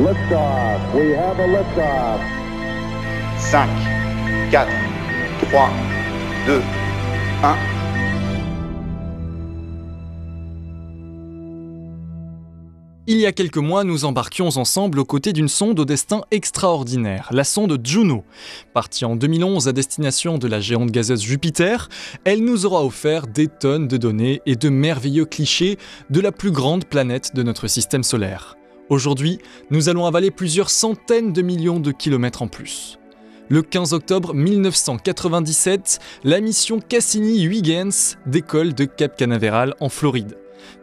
Liftoff. We have a liftoff. 5, 4, 3, 2, 1. Il y a quelques mois, nous embarquions ensemble aux côtés d'une sonde au destin extraordinaire, la sonde Juno. Partie en 2011 à destination de la géante gazeuse Jupiter, elle nous aura offert des tonnes de données et de merveilleux clichés de la plus grande planète de notre système solaire. Aujourd'hui, nous allons avaler plusieurs centaines de millions de kilomètres en plus. Le 15 octobre 1997, la mission Cassini-Huygens décolle de Cap Canaveral en Floride.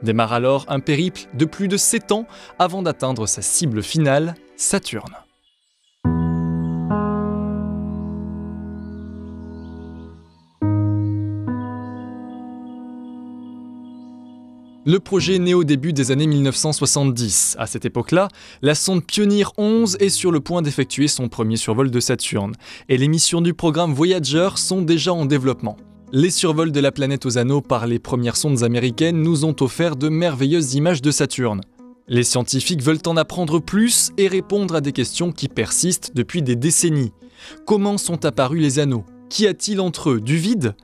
Démarre alors un périple de plus de 7 ans avant d'atteindre sa cible finale, Saturne. Le projet est né au début des années 1970. À cette époque-là, la sonde Pioneer 11 est sur le point d'effectuer son premier survol de Saturne, et les missions du programme Voyager sont déjà en développement. Les survols de la planète aux anneaux par les premières sondes américaines nous ont offert de merveilleuses images de Saturne. Les scientifiques veulent en apprendre plus et répondre à des questions qui persistent depuis des décennies. Comment sont apparus les anneaux? Qu'y a-t-il entre eux? Du vide?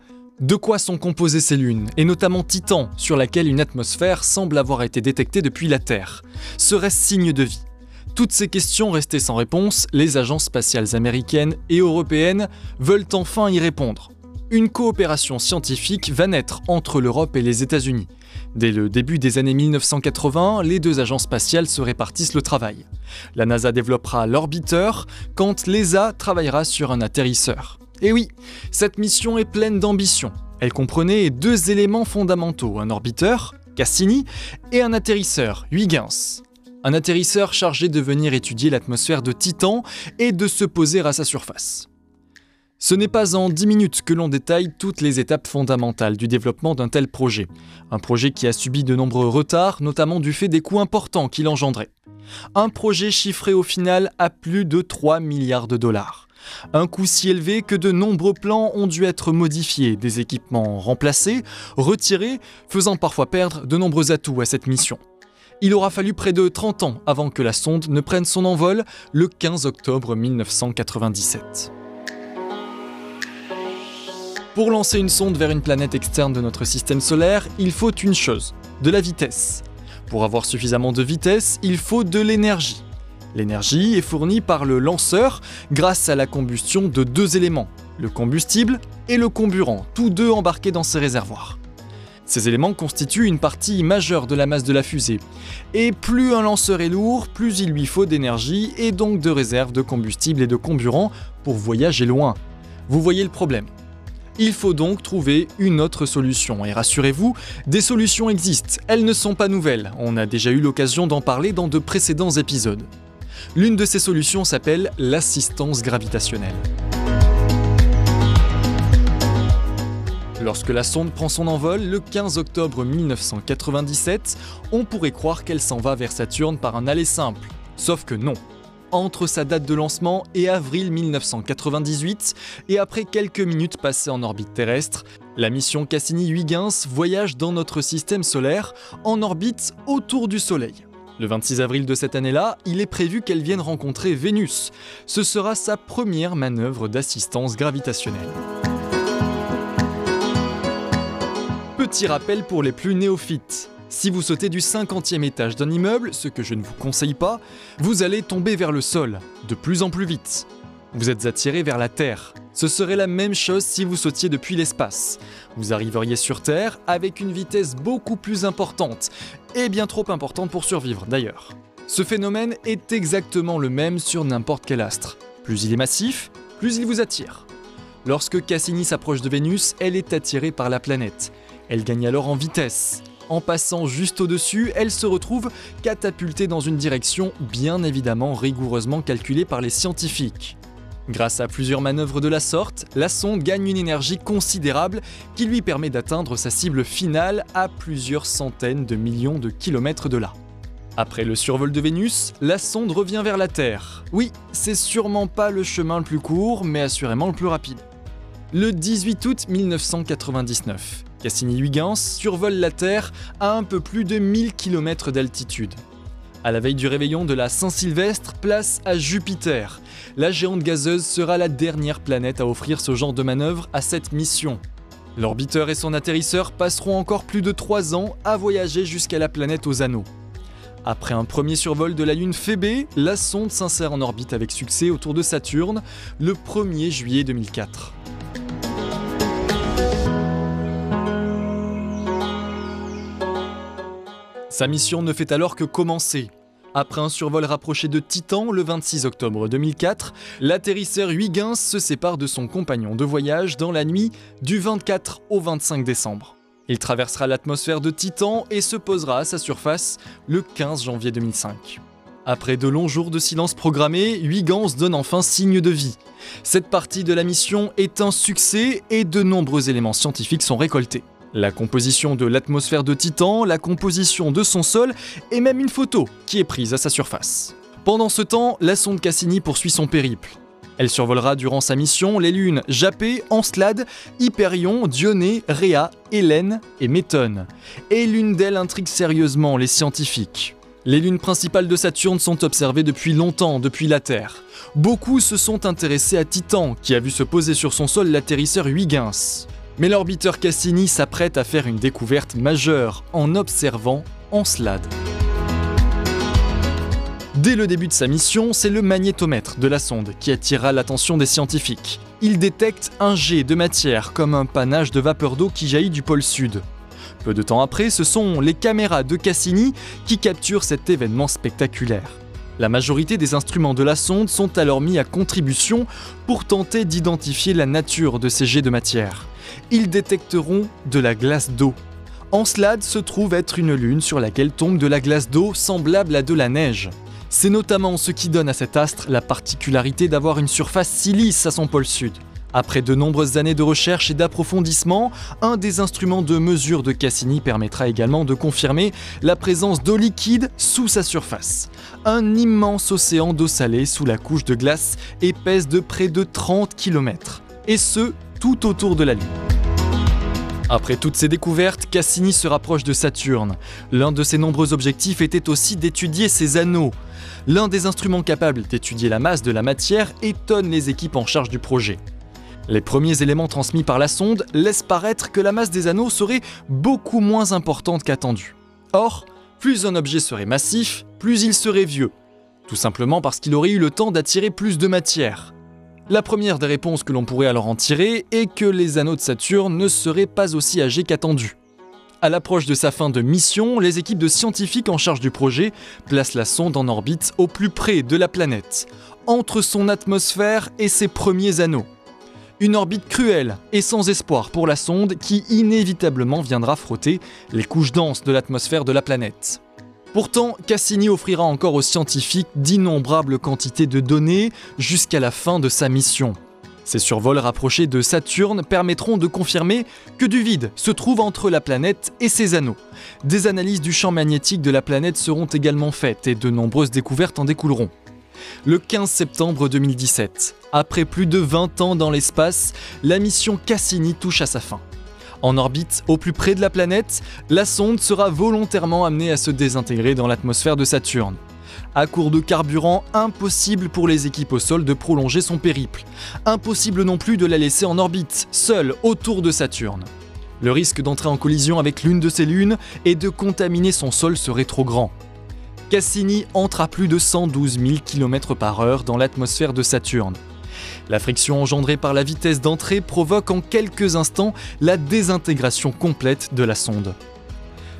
De quoi sont composées ces lunes, et notamment Titan, sur laquelle une atmosphère semble avoir été détectée depuis la Terre Serait-ce signe de vie? Toutes ces questions restées sans réponse, les agences spatiales américaines et européennes veulent enfin y répondre une coopération scientifique va naître entre l'Europe et les États-Unis. Dès le début des années 1980, les deux agences spatiales se répartissent le travail. La NASA développera l'orbiteur, quand l'ESA travaillera sur un atterrisseur. Et oui, cette mission est pleine d'ambition. Elle comprenait deux éléments fondamentaux, un orbiteur, Cassini, et un atterrisseur, Huygens. Un atterrisseur chargé de venir étudier l'atmosphère de Titan et de se poser à sa surface. Ce n'est pas en 10 minutes que l'on détaille toutes les étapes fondamentales du développement d'un tel projet. Un projet qui a subi de nombreux retards, notamment du fait des coûts importants qu'il engendrait. Un projet chiffré au final à plus de 3 milliards de dollars. Un coût si élevé que de nombreux plans ont dû être modifiés, des équipements remplacés, retirés, faisant parfois perdre de nombreux atouts à cette mission. Il aura fallu près de 30 ans avant que la sonde ne prenne son envol le 15 octobre 1997. Pour lancer une sonde vers une planète externe de notre système solaire, il faut une chose, de la vitesse. Pour avoir suffisamment de vitesse, il faut de l'énergie. L'énergie est fournie par le lanceur grâce à la combustion de deux éléments, le combustible et le comburant, tous deux embarqués dans ces réservoirs. Ces éléments constituent une partie majeure de la masse de la fusée. Et plus un lanceur est lourd, plus il lui faut d'énergie et donc de réserves de combustible et de comburant pour voyager loin. Vous voyez le problème. Il faut donc trouver une autre solution. Et rassurez-vous, des solutions existent. Elles ne sont pas nouvelles. On a déjà eu l'occasion d'en parler dans de précédents épisodes. L'une de ces solutions s'appelle l'assistance gravitationnelle. Lorsque la sonde prend son envol le 15 octobre 1997, on pourrait croire qu'elle s'en va vers Saturne par un aller simple. Sauf que non entre sa date de lancement et avril 1998, et après quelques minutes passées en orbite terrestre, la mission Cassini-Huygens voyage dans notre système solaire en orbite autour du Soleil. Le 26 avril de cette année-là, il est prévu qu'elle vienne rencontrer Vénus. Ce sera sa première manœuvre d'assistance gravitationnelle. Petit rappel pour les plus néophytes. Si vous sautez du 50e étage d'un immeuble, ce que je ne vous conseille pas, vous allez tomber vers le sol, de plus en plus vite. Vous êtes attiré vers la Terre. Ce serait la même chose si vous sautiez depuis l'espace. Vous arriveriez sur Terre avec une vitesse beaucoup plus importante, et bien trop importante pour survivre d'ailleurs. Ce phénomène est exactement le même sur n'importe quel astre. Plus il est massif, plus il vous attire. Lorsque Cassini s'approche de Vénus, elle est attirée par la planète. Elle gagne alors en vitesse. En passant juste au-dessus, elle se retrouve catapultée dans une direction bien évidemment rigoureusement calculée par les scientifiques. Grâce à plusieurs manœuvres de la sorte, la sonde gagne une énergie considérable qui lui permet d'atteindre sa cible finale à plusieurs centaines de millions de kilomètres de là. Après le survol de Vénus, la sonde revient vers la Terre. Oui, c'est sûrement pas le chemin le plus court, mais assurément le plus rapide. Le 18 août 1999, Cassini-Huygens survole la Terre à un peu plus de 1000 km d'altitude. À la veille du réveillon de la Saint-Sylvestre, place à Jupiter. La géante gazeuse sera la dernière planète à offrir ce genre de manœuvre à cette mission. L'orbiteur et son atterrisseur passeront encore plus de 3 ans à voyager jusqu'à la planète aux anneaux. Après un premier survol de la Lune Phébé, la sonde s'insère en orbite avec succès autour de Saturne le 1er juillet 2004. Sa mission ne fait alors que commencer. Après un survol rapproché de Titan le 26 octobre 2004, l'atterrisseur Huygens se sépare de son compagnon de voyage dans la nuit du 24 au 25 décembre. Il traversera l'atmosphère de Titan et se posera à sa surface le 15 janvier 2005. Après de longs jours de silence programmé, Huygens donne enfin signe de vie. Cette partie de la mission est un succès et de nombreux éléments scientifiques sont récoltés. La composition de l'atmosphère de Titan, la composition de son sol et même une photo qui est prise à sa surface. Pendant ce temps, la sonde Cassini poursuit son périple. Elle survolera durant sa mission les lunes Japé, Encelade, Hyperion, Dionée, Rhea, Hélène et Méthone. Et l'une d'elles intrigue sérieusement les scientifiques. Les lunes principales de Saturne sont observées depuis longtemps, depuis la Terre. Beaucoup se sont intéressés à Titan, qui a vu se poser sur son sol l'atterrisseur Huygens. Mais l'orbiteur Cassini s'apprête à faire une découverte majeure en observant Encelade. Dès le début de sa mission, c'est le magnétomètre de la sonde qui attirera l'attention des scientifiques. Il détecte un jet de matière comme un panache de vapeur d'eau qui jaillit du pôle sud. Peu de temps après, ce sont les caméras de Cassini qui capturent cet événement spectaculaire. La majorité des instruments de la sonde sont alors mis à contribution pour tenter d'identifier la nature de ces jets de matière ils détecteront de la glace d'eau. Encelade se trouve être une lune sur laquelle tombe de la glace d'eau semblable à de la neige. C'est notamment ce qui donne à cet astre la particularité d'avoir une surface si lisse à son pôle sud. Après de nombreuses années de recherche et d'approfondissement, un des instruments de mesure de Cassini permettra également de confirmer la présence d'eau liquide sous sa surface. Un immense océan d'eau salée sous la couche de glace épaisse de près de 30 km. Et ce, tout autour de la Lune. Après toutes ces découvertes, Cassini se rapproche de Saturne. L'un de ses nombreux objectifs était aussi d'étudier ses anneaux. L'un des instruments capables d'étudier la masse de la matière étonne les équipes en charge du projet. Les premiers éléments transmis par la sonde laissent paraître que la masse des anneaux serait beaucoup moins importante qu'attendu. Or, plus un objet serait massif, plus il serait vieux. Tout simplement parce qu'il aurait eu le temps d'attirer plus de matière. La première des réponses que l'on pourrait alors en tirer est que les anneaux de Saturne ne seraient pas aussi âgés qu'attendu. À l'approche de sa fin de mission, les équipes de scientifiques en charge du projet placent la sonde en orbite au plus près de la planète, entre son atmosphère et ses premiers anneaux. Une orbite cruelle et sans espoir pour la sonde qui inévitablement viendra frotter les couches denses de l'atmosphère de la planète. Pourtant, Cassini offrira encore aux scientifiques d'innombrables quantités de données jusqu'à la fin de sa mission. Ces survols rapprochés de Saturne permettront de confirmer que du vide se trouve entre la planète et ses anneaux. Des analyses du champ magnétique de la planète seront également faites et de nombreuses découvertes en découleront. Le 15 septembre 2017, après plus de 20 ans dans l'espace, la mission Cassini touche à sa fin. En orbite au plus près de la planète, la sonde sera volontairement amenée à se désintégrer dans l'atmosphère de Saturne. À court de carburant, impossible pour les équipes au sol de prolonger son périple. Impossible non plus de la laisser en orbite, seule, autour de Saturne. Le risque d'entrer en collision avec l'une de ces lunes et de contaminer son sol serait trop grand. Cassini entre à plus de 112 000 km par heure dans l'atmosphère de Saturne. La friction engendrée par la vitesse d'entrée provoque en quelques instants la désintégration complète de la sonde.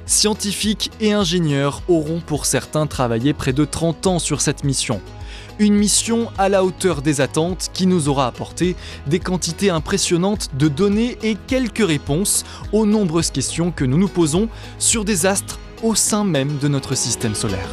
Scientifiques et ingénieurs auront pour certains travaillé près de 30 ans sur cette mission. Une mission à la hauteur des attentes qui nous aura apporté des quantités impressionnantes de données et quelques réponses aux nombreuses questions que nous nous posons sur des astres au sein même de notre système solaire.